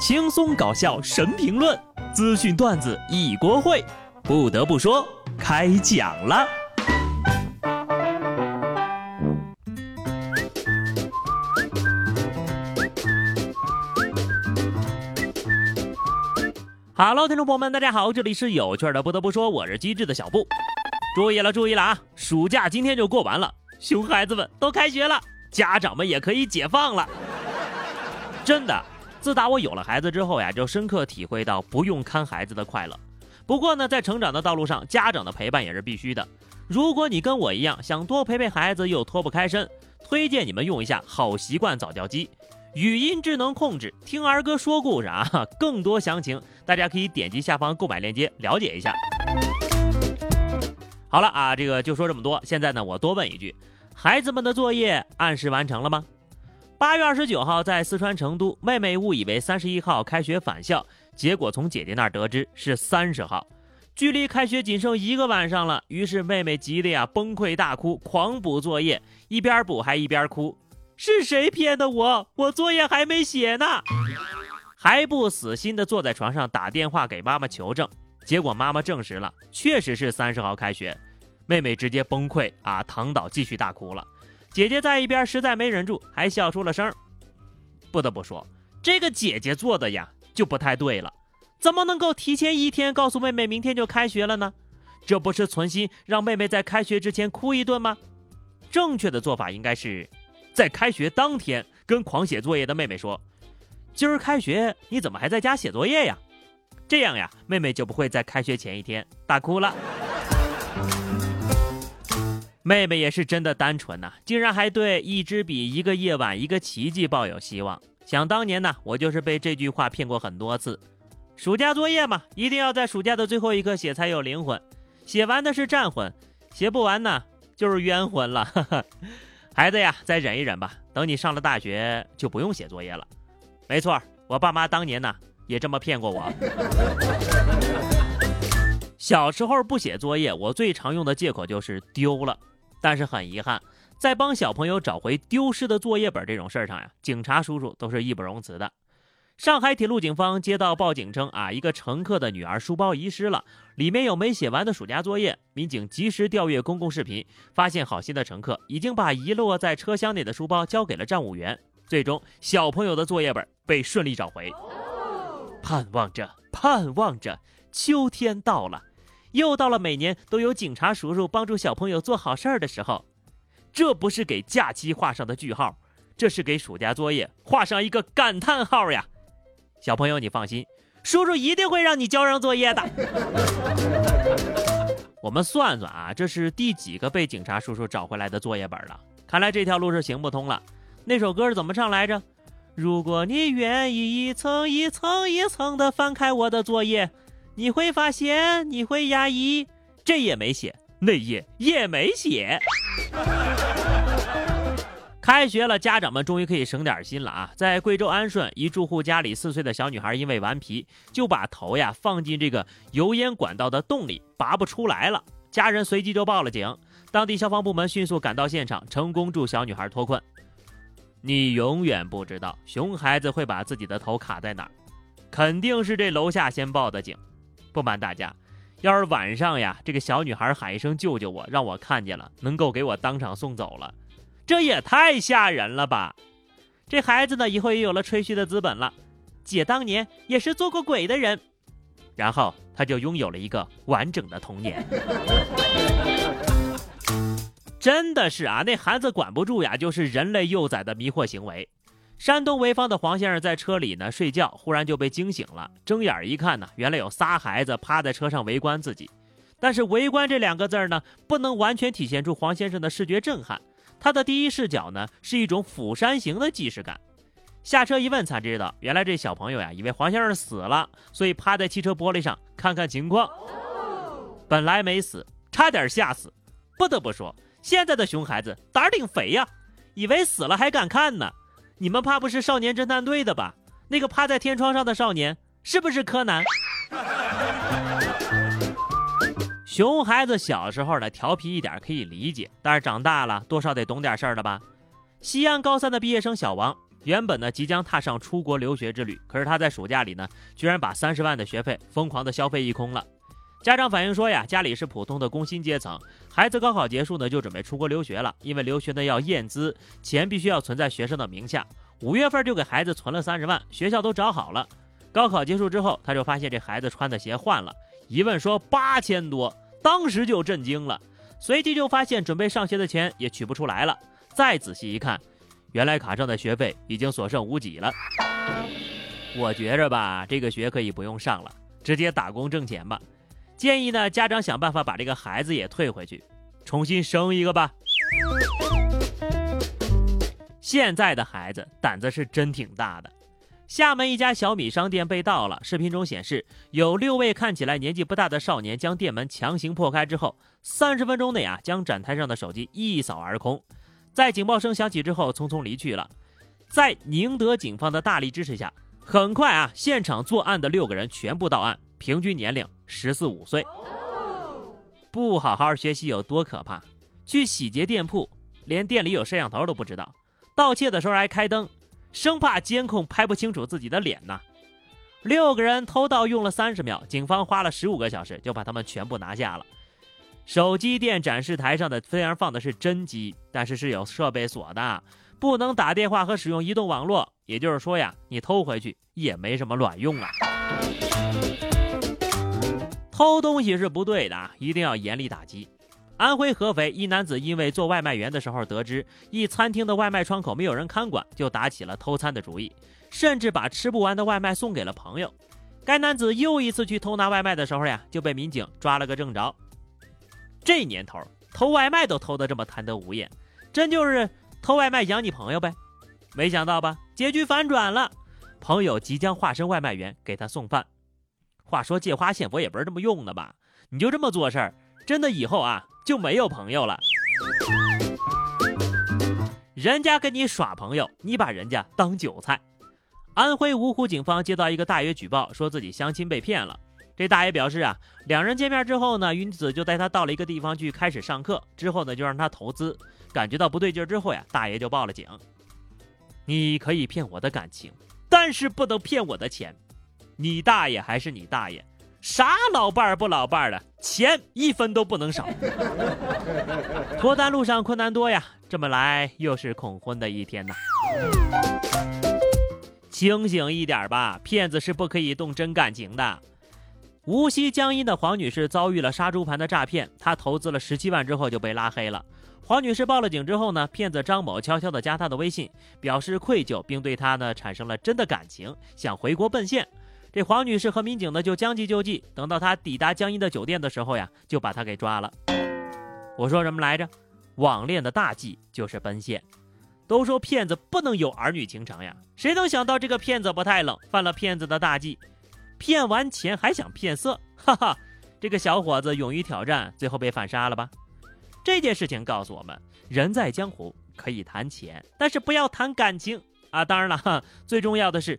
轻松搞笑神评论，资讯段子一锅烩。不得不说，开讲了。Hello，听众朋友们，大家好，这里是有趣的。不得不说，我是机智的小布。注意了，注意了啊！暑假今天就过完了，熊孩子们都开学了，家长们也可以解放了。真的。自打我有了孩子之后呀，就深刻体会到不用看孩子的快乐。不过呢，在成长的道路上，家长的陪伴也是必须的。如果你跟我一样想多陪陪孩子又脱不开身，推荐你们用一下好习惯早教机，语音智能控制，听儿歌说故事啊。更多详情，大家可以点击下方购买链接了解一下。好了啊，这个就说这么多。现在呢，我多问一句，孩子们的作业按时完成了吗？八月二十九号，在四川成都，妹妹误以为三十一号开学返校，结果从姐姐那儿得知是三十号，距离开学仅剩一个晚上了。于是妹妹急得呀崩溃大哭，狂补作业，一边补还一边哭：“是谁骗的我？我作业还没写呢！”还不死心的坐在床上打电话给妈妈求证，结果妈妈证实了，确实是三十号开学。妹妹直接崩溃啊，躺倒继续大哭了。姐姐在一边实在没忍住，还笑出了声。不得不说，这个姐姐做的呀就不太对了，怎么能够提前一天告诉妹妹明天就开学了呢？这不是存心让妹妹在开学之前哭一顿吗？正确的做法应该是，在开学当天跟狂写作业的妹妹说：“今儿开学，你怎么还在家写作业呀？”这样呀，妹妹就不会在开学前一天大哭了。妹妹也是真的单纯呐，竟然还对一支笔、一个夜晚、一个奇迹抱有希望。想当年呢，我就是被这句话骗过很多次。暑假作业嘛，一定要在暑假的最后一刻写才有灵魂。写完的是战魂，写不完呢就是冤魂了。孩子呀，再忍一忍吧，等你上了大学就不用写作业了。没错，我爸妈当年呢也这么骗过我。小时候不写作业，我最常用的借口就是丢了。但是很遗憾，在帮小朋友找回丢失的作业本这种事儿上呀，警察叔叔都是义不容辞的。上海铁路警方接到报警称啊，一个乘客的女儿书包遗失了，里面有没写完的暑假作业。民警及时调阅公共视频，发现好心的乘客已经把遗落在车厢内的书包交给了站务员。最终，小朋友的作业本被顺利找回。盼望着，盼望着，秋天到了。又到了每年都有警察叔叔帮助小朋友做好事儿的时候，这不是给假期画上的句号，这是给暑假作业画上一个感叹号呀！小朋友，你放心，叔叔一定会让你交上作业的。我们算算啊，这是第几个被警察叔叔找回来的作业本了？看来这条路是行不通了。那首歌是怎么唱来着？如果你愿意一层一层一层的翻开我的作业。你会发现，你会压抑，这页没写，那页也没写。开学了，家长们终于可以省点心了啊！在贵州安顺，一住户家里四岁的小女孩因为顽皮，就把头呀放进这个油烟管道的洞里，拔不出来了。家人随即就报了警，当地消防部门迅速赶到现场，成功助小女孩脱困。你永远不知道熊孩子会把自己的头卡在哪儿，肯定是这楼下先报的警。不瞒大家，要是晚上呀，这个小女孩喊一声“救救我”，让我看见了，能够给我当场送走了，这也太吓人了吧！这孩子呢，以后也有了吹嘘的资本了。姐当年也是做过鬼的人，然后他就拥有了一个完整的童年。真的是啊，那孩子管不住呀，就是人类幼崽的迷惑行为。山东潍坊的黄先生在车里呢睡觉，忽然就被惊醒了。睁眼一看呢，原来有仨孩子趴在车上围观自己。但是“围观”这两个字儿呢，不能完全体现出黄先生的视觉震撼。他的第一视角呢，是一种釜山行的既视感。下车一问才知道，原来这小朋友呀，以为黄先生死了，所以趴在汽车玻璃上看看情况。本来没死，差点吓死。不得不说，现在的熊孩子胆儿挺肥呀，以为死了还敢看呢。你们怕不是少年侦探队的吧？那个趴在天窗上的少年是不是柯南？熊孩子小时候的调皮一点可以理解，但是长大了多少得懂点事儿了吧？西安高三的毕业生小王原本呢即将踏上出国留学之旅，可是他在暑假里呢，居然把三十万的学费疯狂的消费一空了。家长反映说呀，家里是普通的工薪阶层，孩子高考结束呢就准备出国留学了，因为留学呢要验资，钱必须要存在学生的名下。五月份就给孩子存了三十万，学校都找好了。高考结束之后，他就发现这孩子穿的鞋换了，一问说八千多，当时就震惊了，随即就发现准备上学的钱也取不出来了。再仔细一看。原来卡上的学费已经所剩无几了，我觉着吧，这个学可以不用上了，直接打工挣钱吧。建议呢，家长想办法把这个孩子也退回去，重新生一个吧。现在的孩子胆子是真挺大的。厦门一家小米商店被盗了，视频中显示有六位看起来年纪不大的少年将店门强行破开之后，三十分钟内啊，将展台上的手机一扫而空。在警报声响起之后，匆匆离去了。在宁德警方的大力支持下，很快啊，现场作案的六个人全部到案，平均年龄十四五岁。不好好学习有多可怕？去洗劫店铺，连店里有摄像头都不知道；盗窃的时候还开灯，生怕监控拍不清楚自己的脸呢。六个人偷盗用了三十秒，警方花了十五个小时就把他们全部拿下了。手机店展示台上的虽然放的是真机，但是是有设备锁的，不能打电话和使用移动网络。也就是说呀，你偷回去也没什么卵用啊。偷东西是不对的啊，一定要严厉打击。安徽合肥一男子因为做外卖员的时候得知一餐厅的外卖窗口没有人看管，就打起了偷餐的主意，甚至把吃不完的外卖送给了朋友。该男子又一次去偷拿外卖的时候呀，就被民警抓了个正着。这年头偷外卖都偷得这么贪得无厌，真就是偷外卖养你朋友呗？没想到吧？结局反转了，朋友即将化身外卖员给他送饭。话说借花献佛也不是这么用的吧？你就这么做事儿，真的以后啊就没有朋友了。人家跟你耍朋友，你把人家当韭菜。安徽芜湖警方接到一个大爷举报，说自己相亲被骗了。这大爷表示啊，两人见面之后呢，女子就带他到了一个地方去开始上课，之后呢就让他投资，感觉到不对劲之后呀，大爷就报了警。你可以骗我的感情，但是不能骗我的钱。你大爷还是你大爷，啥老伴儿不老伴儿的，钱一分都不能少。脱单路上困难多呀，这么来又是恐婚的一天呐。清醒一点吧，骗子是不可以动真感情的。无锡江阴的黄女士遭遇了杀猪盘的诈骗，她投资了十七万之后就被拉黑了。黄女士报了警之后呢，骗子张某悄悄地加她的微信，表示愧疚，并对她呢产生了真的感情，想回国奔现。这黄女士和民警呢就将计就计，等到她抵达江阴的酒店的时候呀，就把她给抓了。我说什么来着？网恋的大忌就是奔现。都说骗子不能有儿女情长呀，谁能想到这个骗子不太冷，犯了骗子的大忌。骗完钱还想骗色，哈哈！这个小伙子勇于挑战，最后被反杀了吧？这件事情告诉我们：人在江湖可以谈钱，但是不要谈感情啊！当然了，哈，最重要的是